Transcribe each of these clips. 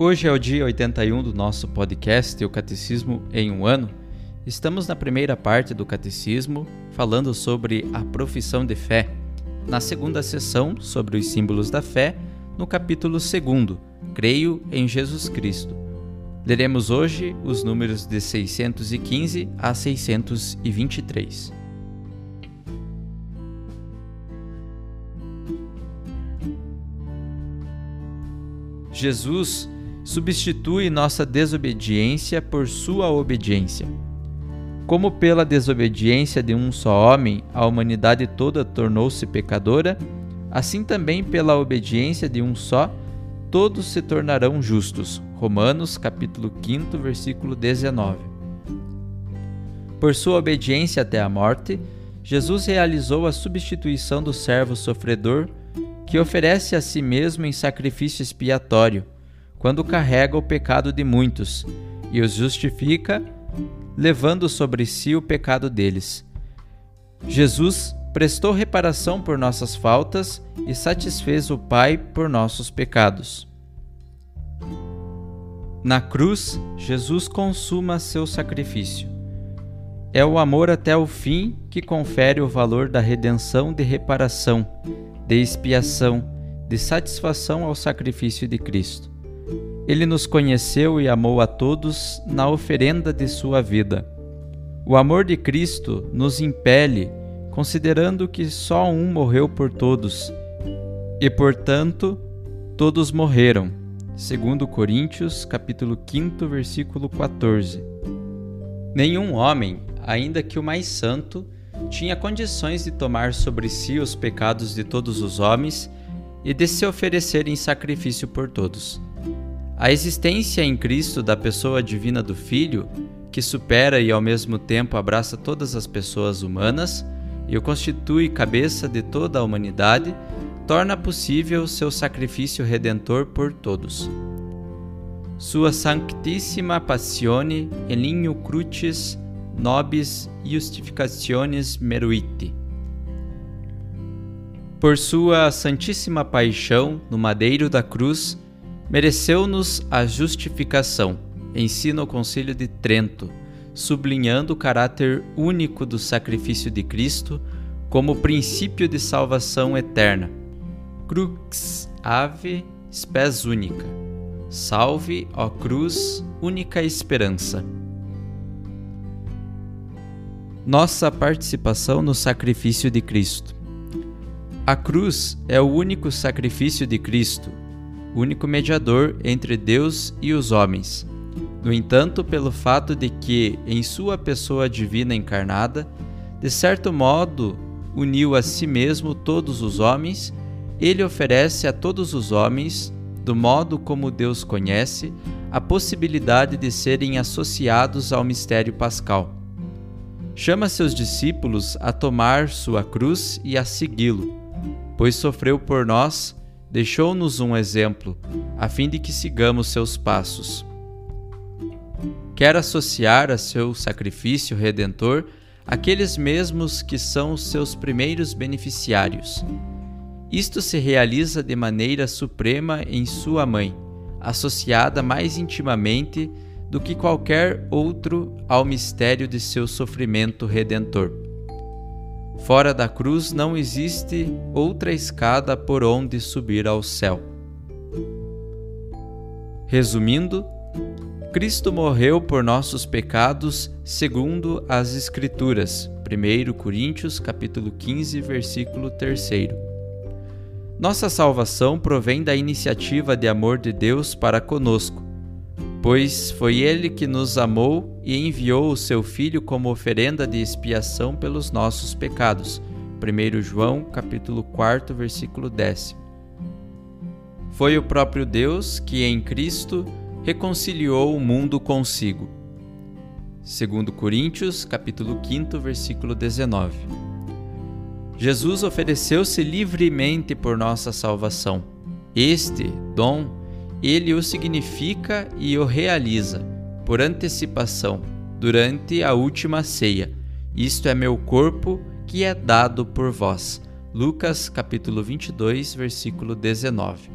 Hoje é o dia 81 do nosso podcast, o Catecismo em um ano. Estamos na primeira parte do Catecismo, falando sobre a profissão de fé. Na segunda sessão, sobre os símbolos da fé, no capítulo 2, Creio em Jesus Cristo. Leremos hoje os números de 615 a 623. Jesus substitui nossa desobediência por sua obediência. Como pela desobediência de um só homem a humanidade toda tornou-se pecadora, assim também pela obediência de um só todos se tornarão justos. Romanos capítulo 5, versículo 19. Por sua obediência até a morte, Jesus realizou a substituição do servo sofredor que oferece a si mesmo em sacrifício expiatório, quando carrega o pecado de muitos e os justifica levando sobre si o pecado deles. Jesus prestou reparação por nossas faltas e satisfez o Pai por nossos pecados. Na cruz, Jesus consuma seu sacrifício. É o amor até o fim que confere o valor da redenção de reparação, de expiação, de satisfação ao sacrifício de Cristo. Ele nos conheceu e amou a todos na oferenda de sua vida. O amor de Cristo nos impele, considerando que só um morreu por todos, e portanto todos morreram. Segundo Coríntios, capítulo 5, versículo 14. Nenhum homem, ainda que o mais santo, tinha condições de tomar sobre si os pecados de todos os homens e de se oferecer em sacrifício por todos. A existência em Cristo da pessoa divina do Filho, que supera e ao mesmo tempo abraça todas as pessoas humanas e o constitui cabeça de toda a humanidade, torna possível seu sacrifício redentor por todos. Sua Sanctissima Passione linho crucis nobis justificationes meruiti. Por sua Santíssima Paixão no madeiro da cruz, mereceu-nos a justificação, ensina o Concílio de Trento, sublinhando o caráter único do sacrifício de Cristo como princípio de salvação eterna. Crux ave spes única. Salve, ó cruz, única esperança. Nossa participação no sacrifício de Cristo. A cruz é o único sacrifício de Cristo, único mediador entre Deus e os homens. No entanto, pelo fato de que, em sua pessoa divina encarnada, de certo modo uniu a si mesmo todos os homens, ele oferece a todos os homens, do modo como Deus conhece, a possibilidade de serem associados ao mistério pascal. Chama seus discípulos a tomar sua cruz e a segui-lo, pois sofreu por nós deixou-nos um exemplo, a fim de que sigamos seus passos. Quer associar a seu sacrifício redentor aqueles mesmos que são seus primeiros beneficiários. Isto se realiza de maneira suprema em sua mãe, associada mais intimamente do que qualquer outro ao mistério de seu sofrimento redentor. Fora da cruz não existe outra escada por onde subir ao céu. Resumindo, Cristo morreu por nossos pecados segundo as Escrituras. 1 Coríntios capítulo 15, versículo 3. Nossa salvação provém da iniciativa de amor de Deus para conosco, pois foi ele que nos amou e enviou o seu filho como oferenda de expiação pelos nossos pecados. 1 João capítulo 4, versículo 10. Foi o próprio Deus que em Cristo reconciliou o mundo consigo. Segundo Coríntios, capítulo 5, versículo 19. Jesus ofereceu-se livremente por nossa salvação. Este dom, ele o significa e o realiza por antecipação durante a última ceia. Isto é meu corpo que é dado por vós. Lucas capítulo 22, versículo 19.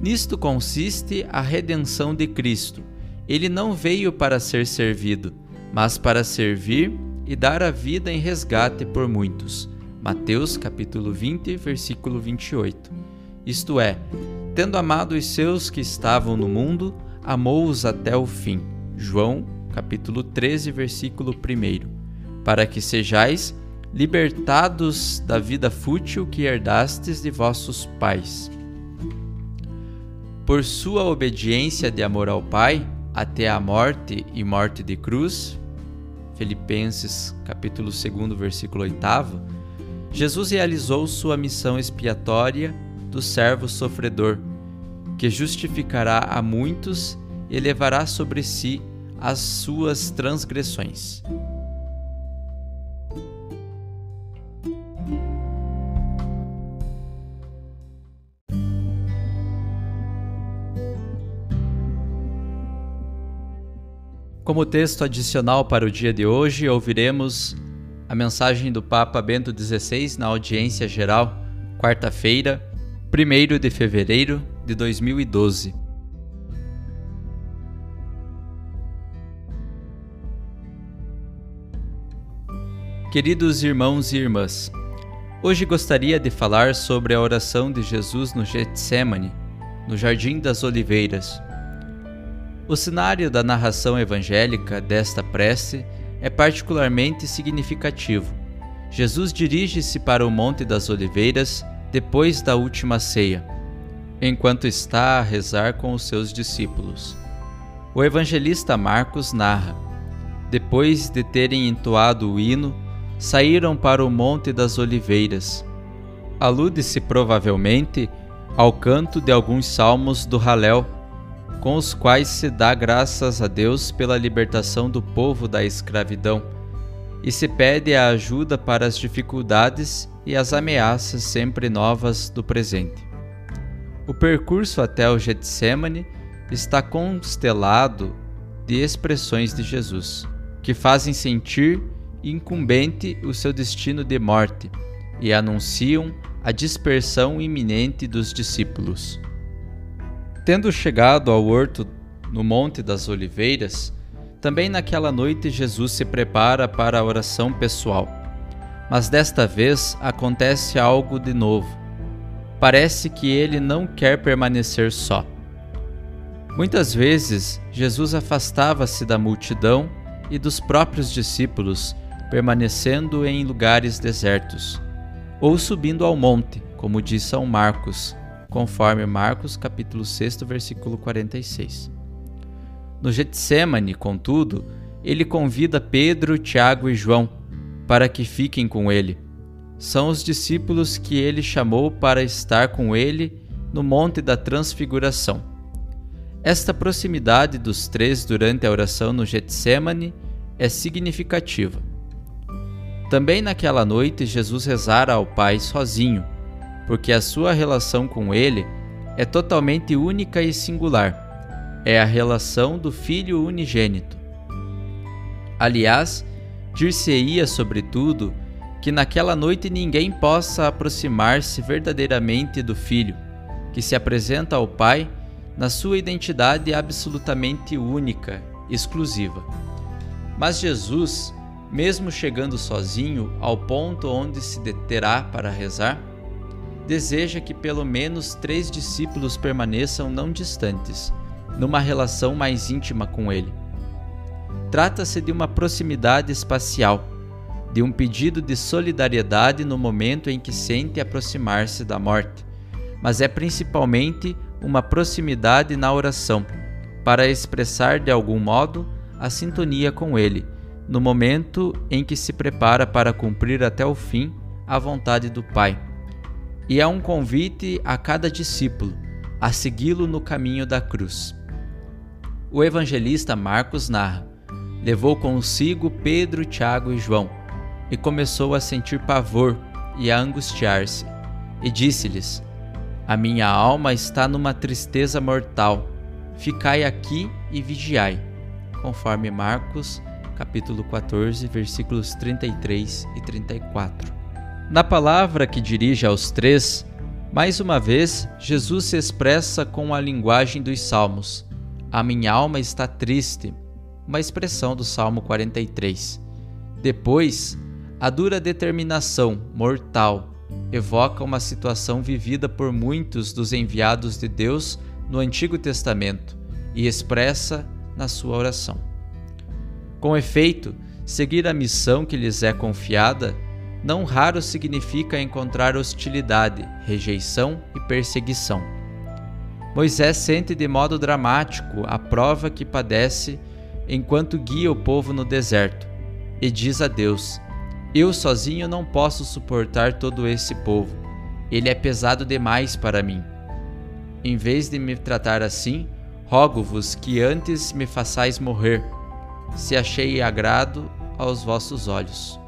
Nisto consiste a redenção de Cristo. Ele não veio para ser servido, mas para servir e dar a vida em resgate por muitos. Mateus capítulo 20, versículo 28. Isto é, tendo amado os seus que estavam no mundo, amou-os até o fim. João capítulo 13, versículo 1. Para que sejais libertados da vida fútil que herdastes de vossos pais por sua obediência de amor ao Pai até a morte e morte de cruz, Filipenses capítulo 2, versículo 8, Jesus realizou sua missão expiatória do servo sofredor, que justificará a muitos e levará sobre si as suas transgressões. Como texto adicional para o dia de hoje, ouviremos a mensagem do Papa Bento XVI na audiência geral, quarta-feira, 1 de fevereiro de 2012. Queridos irmãos e irmãs, hoje gostaria de falar sobre a oração de Jesus no Getsemane, no Jardim das Oliveiras o cenário da narração evangélica desta prece é particularmente significativo. Jesus dirige-se para o Monte das Oliveiras depois da última ceia, enquanto está a rezar com os seus discípulos. O evangelista Marcos narra: Depois de terem entoado o hino, saíram para o Monte das Oliveiras. Alude-se provavelmente ao canto de alguns salmos do Halel com os quais se dá graças a Deus pela libertação do povo da escravidão e se pede a ajuda para as dificuldades e as ameaças sempre novas do presente. O percurso até o Getsemane está constelado de expressões de Jesus, que fazem sentir incumbente o seu destino de morte e anunciam a dispersão iminente dos discípulos. Tendo chegado ao horto no Monte das Oliveiras, também naquela noite Jesus se prepara para a oração pessoal. Mas desta vez acontece algo de novo. Parece que ele não quer permanecer só. Muitas vezes, Jesus afastava-se da multidão e dos próprios discípulos, permanecendo em lugares desertos, ou subindo ao monte, como diz São Marcos, conforme Marcos capítulo 6, versículo 46. No Getsemane, contudo, ele convida Pedro, Tiago e João para que fiquem com ele. São os discípulos que ele chamou para estar com ele no Monte da Transfiguração. Esta proximidade dos três durante a oração no Getsemane é significativa. Também naquela noite Jesus rezara ao Pai sozinho porque a sua relação com Ele é totalmente única e singular. É a relação do Filho unigênito. Aliás, dir-se-ia, sobretudo, que naquela noite ninguém possa aproximar-se verdadeiramente do Filho, que se apresenta ao Pai na sua identidade absolutamente única, exclusiva. Mas Jesus mesmo chegando sozinho ao ponto onde se deterá para rezar, deseja que pelo menos três discípulos permaneçam não distantes, numa relação mais íntima com ele. Trata-se de uma proximidade espacial, de um pedido de solidariedade no momento em que sente aproximar-se da morte, mas é principalmente uma proximidade na oração, para expressar de algum modo a sintonia com ele, no momento em que se prepara para cumprir até o fim a vontade do Pai e é um convite a cada discípulo a segui-lo no caminho da cruz. O evangelista Marcos narra: levou consigo Pedro, Tiago e João, e começou a sentir pavor e a angustiar-se, e disse-lhes: A minha alma está numa tristeza mortal. Ficai aqui e vigiai. Conforme Marcos, capítulo 14, versículos 33 e 34. Na palavra que dirige aos três, mais uma vez, Jesus se expressa com a linguagem dos Salmos. A minha alma está triste, uma expressão do Salmo 43. Depois, a dura determinação mortal evoca uma situação vivida por muitos dos enviados de Deus no Antigo Testamento e expressa na sua oração. Com efeito, seguir a missão que lhes é confiada não raro significa encontrar hostilidade, rejeição e perseguição. Moisés sente de modo dramático a prova que padece enquanto guia o povo no deserto e diz a Deus: Eu sozinho não posso suportar todo esse povo. Ele é pesado demais para mim. Em vez de me tratar assim, rogo-vos que antes me façais morrer, se achei agrado aos vossos olhos.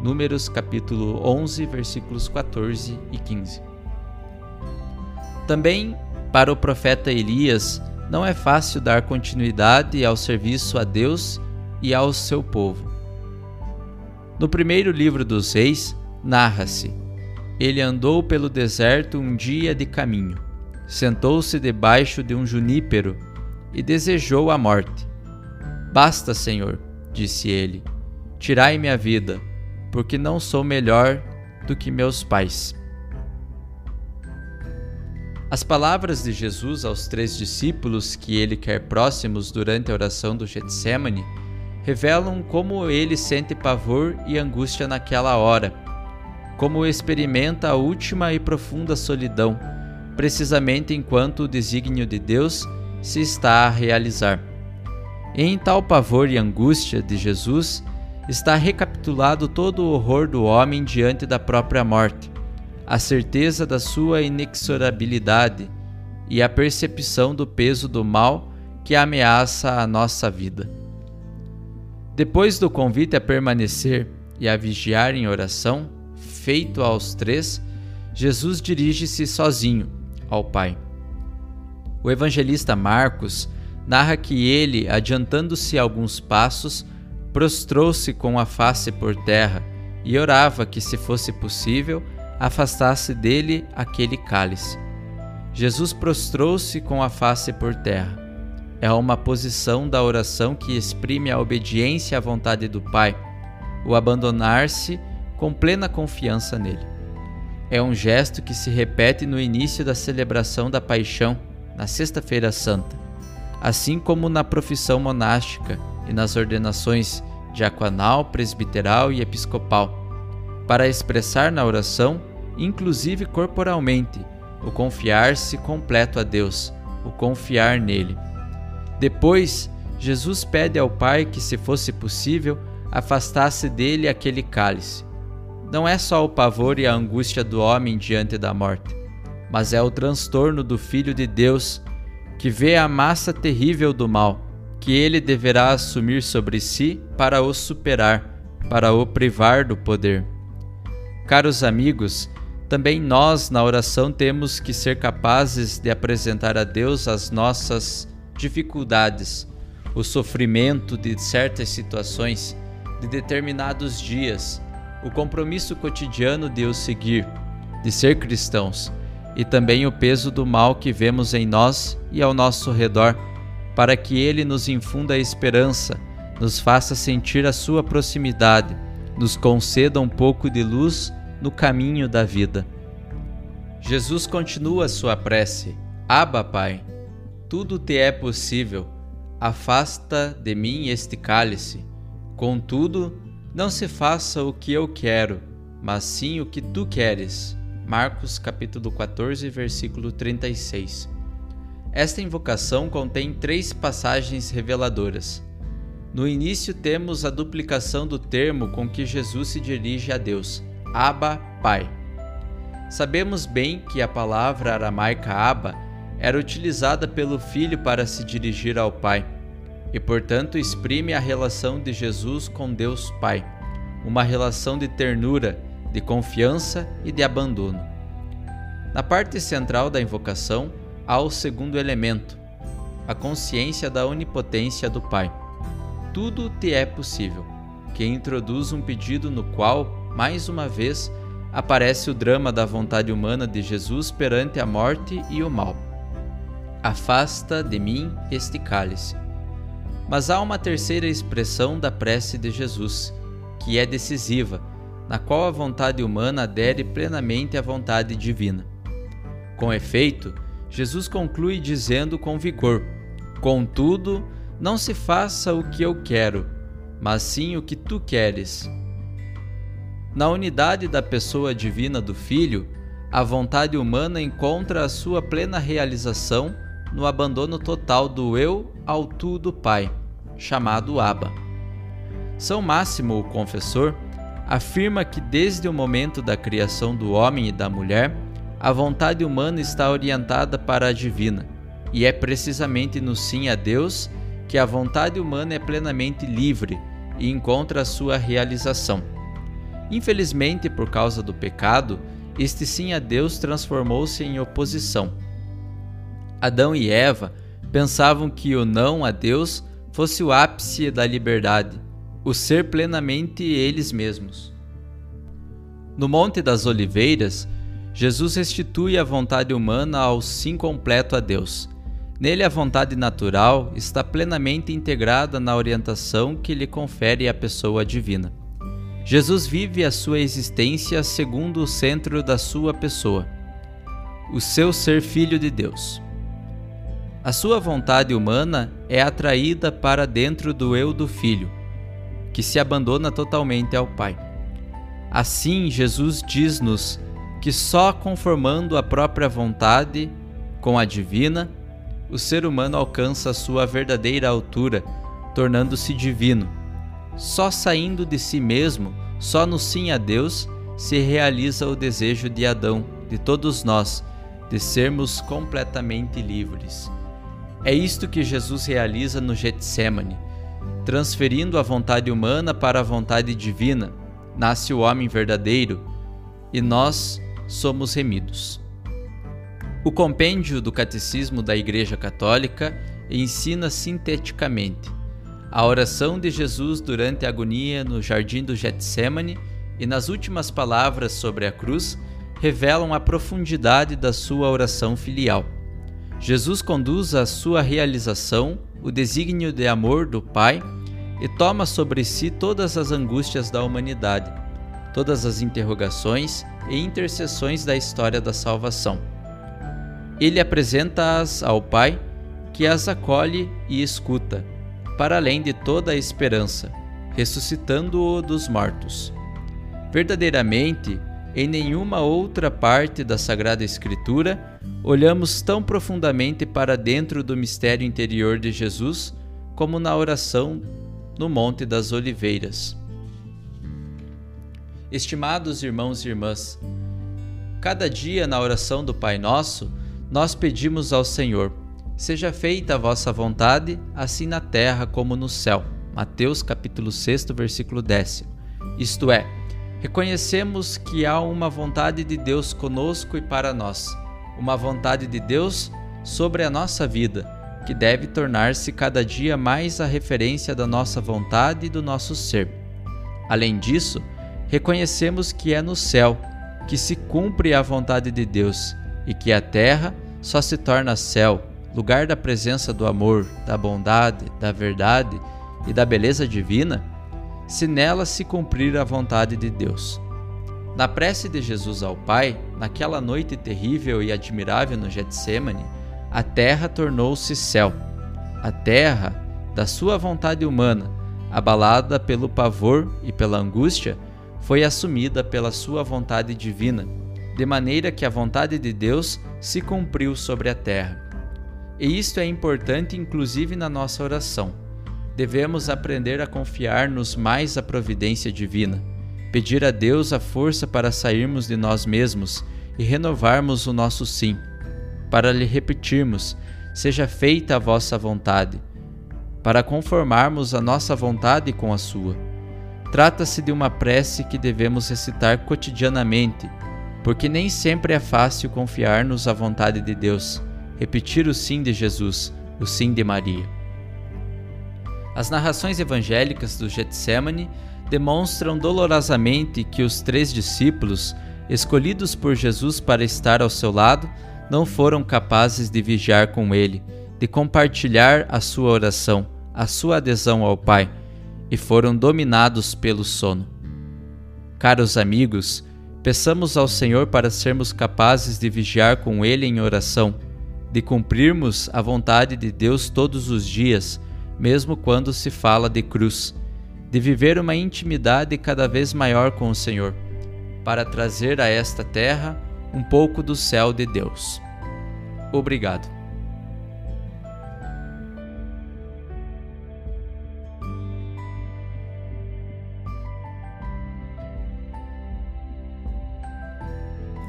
Números capítulo 11, versículos 14 e 15. Também para o profeta Elias não é fácil dar continuidade ao serviço a Deus e ao seu povo. No primeiro livro dos Reis, narra-se: Ele andou pelo deserto um dia de caminho, sentou-se debaixo de um junípero e desejou a morte. Basta, Senhor, disse ele, tirai-me a vida, porque não sou melhor do que meus pais. As palavras de Jesus aos três discípulos que ele quer próximos durante a oração do Getsemane revelam como ele sente pavor e angústia naquela hora, como experimenta a última e profunda solidão, precisamente enquanto o desígnio de Deus se está a realizar. Em tal pavor e angústia de Jesus, está recapitulado todo o horror do homem diante da própria morte, a certeza da sua inexorabilidade e a percepção do peso do mal que ameaça a nossa vida. Depois do convite a permanecer e a vigiar em oração, feito aos três, Jesus dirige-se sozinho ao Pai. O evangelista Marcos narra que ele, adiantando-se alguns passos, prostrou-se com a face por terra e orava que, se fosse possível, afastasse dele aquele cálice. Jesus prostrou-se com a face por terra. É uma posição da oração que exprime a obediência à vontade do Pai, o abandonar-se com plena confiança nele. É um gesto que se repete no início da celebração da Paixão, na Sexta-feira Santa, assim como na profissão monástica e nas ordenações diaconal, presbiteral e episcopal, para expressar na oração, inclusive corporalmente, o confiar-se completo a Deus, o confiar nele. Depois, Jesus pede ao Pai que, se fosse possível, afastasse dele aquele cálice. Não é só o pavor e a angústia do homem diante da morte, mas é o transtorno do Filho de Deus que vê a massa terrível do mal que ele deverá assumir sobre si para o superar, para o privar do poder. Caros amigos, também nós na oração temos que ser capazes de apresentar a Deus as nossas dificuldades, o sofrimento de certas situações, de determinados dias, o compromisso cotidiano de o seguir, de ser cristãos, e também o peso do mal que vemos em nós e ao nosso redor para que Ele nos infunda a esperança nos faça sentir a sua proximidade, nos conceda um pouco de luz no caminho da vida. Jesus continua sua prece: Abba, Pai, tudo te é possível. Afasta de mim este cálice. Contudo, não se faça o que eu quero, mas sim o que tu queres. Marcos capítulo 14, versículo 36. Esta invocação contém três passagens reveladoras. No início temos a duplicação do termo com que Jesus se dirige a Deus, Abba, Pai. Sabemos bem que a palavra aramaica Abba era utilizada pelo filho para se dirigir ao Pai, e portanto exprime a relação de Jesus com Deus Pai, uma relação de ternura, de confiança e de abandono. Na parte central da invocação há o segundo elemento, a consciência da onipotência do Pai. Tudo te é possível, que introduz um pedido no qual, mais uma vez, aparece o drama da vontade humana de Jesus perante a morte e o mal. Afasta de mim este cálice. Mas há uma terceira expressão da prece de Jesus, que é decisiva, na qual a vontade humana adere plenamente à vontade divina. Com efeito, Jesus conclui dizendo com vigor: Contudo, não se faça o que eu quero, mas sim o que tu queres. Na unidade da pessoa divina do Filho, a vontade humana encontra a sua plena realização no abandono total do eu ao tu do Pai, chamado Abba. São Máximo, o confessor, afirma que desde o momento da criação do homem e da mulher, a vontade humana está orientada para a divina, e é precisamente no sim a Deus que a vontade humana é plenamente livre e encontra a sua realização. Infelizmente, por causa do pecado, este sim a Deus transformou-se em oposição. Adão e Eva pensavam que o não a Deus fosse o ápice da liberdade, o ser plenamente eles mesmos. No Monte das Oliveiras, Jesus restitui a vontade humana ao sim completo a Deus. Nele, a vontade natural está plenamente integrada na orientação que lhe confere a pessoa divina. Jesus vive a sua existência segundo o centro da sua pessoa, o seu ser filho de Deus. A sua vontade humana é atraída para dentro do eu do filho, que se abandona totalmente ao Pai. Assim, Jesus diz-nos que só conformando a própria vontade com a divina, o ser humano alcança a sua verdadeira altura, tornando-se divino. Só saindo de si mesmo, só no sim a Deus, se realiza o desejo de Adão, de todos nós, de sermos completamente livres. É isto que Jesus realiza no Getsemane, transferindo a vontade humana para a vontade divina. Nasce o homem verdadeiro e nós somos remidos. O compêndio do Catecismo da Igreja Católica ensina sinteticamente a oração de Jesus durante a agonia no jardim do Getsemane e nas últimas palavras sobre a cruz revelam a profundidade da sua oração filial. Jesus conduz à sua realização o desígnio de amor do Pai e toma sobre si todas as angústias da humanidade, todas as interrogações e intercessões da história da salvação. Ele apresenta-as ao Pai, que as acolhe e escuta, para além de toda a esperança, ressuscitando-o dos mortos. Verdadeiramente, em nenhuma outra parte da Sagrada Escritura olhamos tão profundamente para dentro do mistério interior de Jesus como na oração no Monte das Oliveiras. Estimados irmãos e irmãs, cada dia na oração do Pai Nosso, nós pedimos ao Senhor: seja feita a vossa vontade, assim na terra como no céu. Mateus capítulo 6, versículo 10. Isto é, reconhecemos que há uma vontade de Deus conosco e para nós, uma vontade de Deus sobre a nossa vida, que deve tornar-se cada dia mais a referência da nossa vontade e do nosso ser. Além disso, reconhecemos que é no céu que se cumpre a vontade de Deus e que a terra só se torna céu, lugar da presença do amor, da bondade, da verdade e da beleza divina, se nela se cumprir a vontade de Deus. Na prece de Jesus ao Pai, naquela noite terrível e admirável no Getsemane, a terra tornou-se céu. A terra, da sua vontade humana, abalada pelo pavor e pela angústia, foi assumida pela sua vontade divina, de maneira que a vontade de Deus se cumpriu sobre a terra. E isto é importante inclusive na nossa oração. Devemos aprender a confiar nos mais a providência divina, pedir a Deus a força para sairmos de nós mesmos e renovarmos o nosso sim, para lhe repetirmos: seja feita a vossa vontade, para conformarmos a nossa vontade com a sua. Trata-se de uma prece que devemos recitar cotidianamente, porque nem sempre é fácil confiar-nos à vontade de Deus, repetir o sim de Jesus, o sim de Maria. As narrações evangélicas do Getsemane demonstram dolorosamente que os três discípulos, escolhidos por Jesus para estar ao seu lado, não foram capazes de vigiar com ele, de compartilhar a sua oração, a sua adesão ao Pai, e foram dominados pelo sono. Caros amigos, peçamos ao Senhor para sermos capazes de vigiar com Ele em oração, de cumprirmos a vontade de Deus todos os dias, mesmo quando se fala de cruz de viver uma intimidade cada vez maior com o Senhor, para trazer a esta terra um pouco do céu de Deus. Obrigado.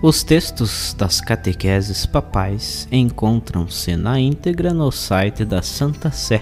Os textos das catequeses papais encontram-se na íntegra no site da Santa Sé,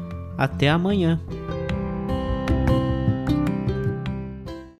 Até amanhã!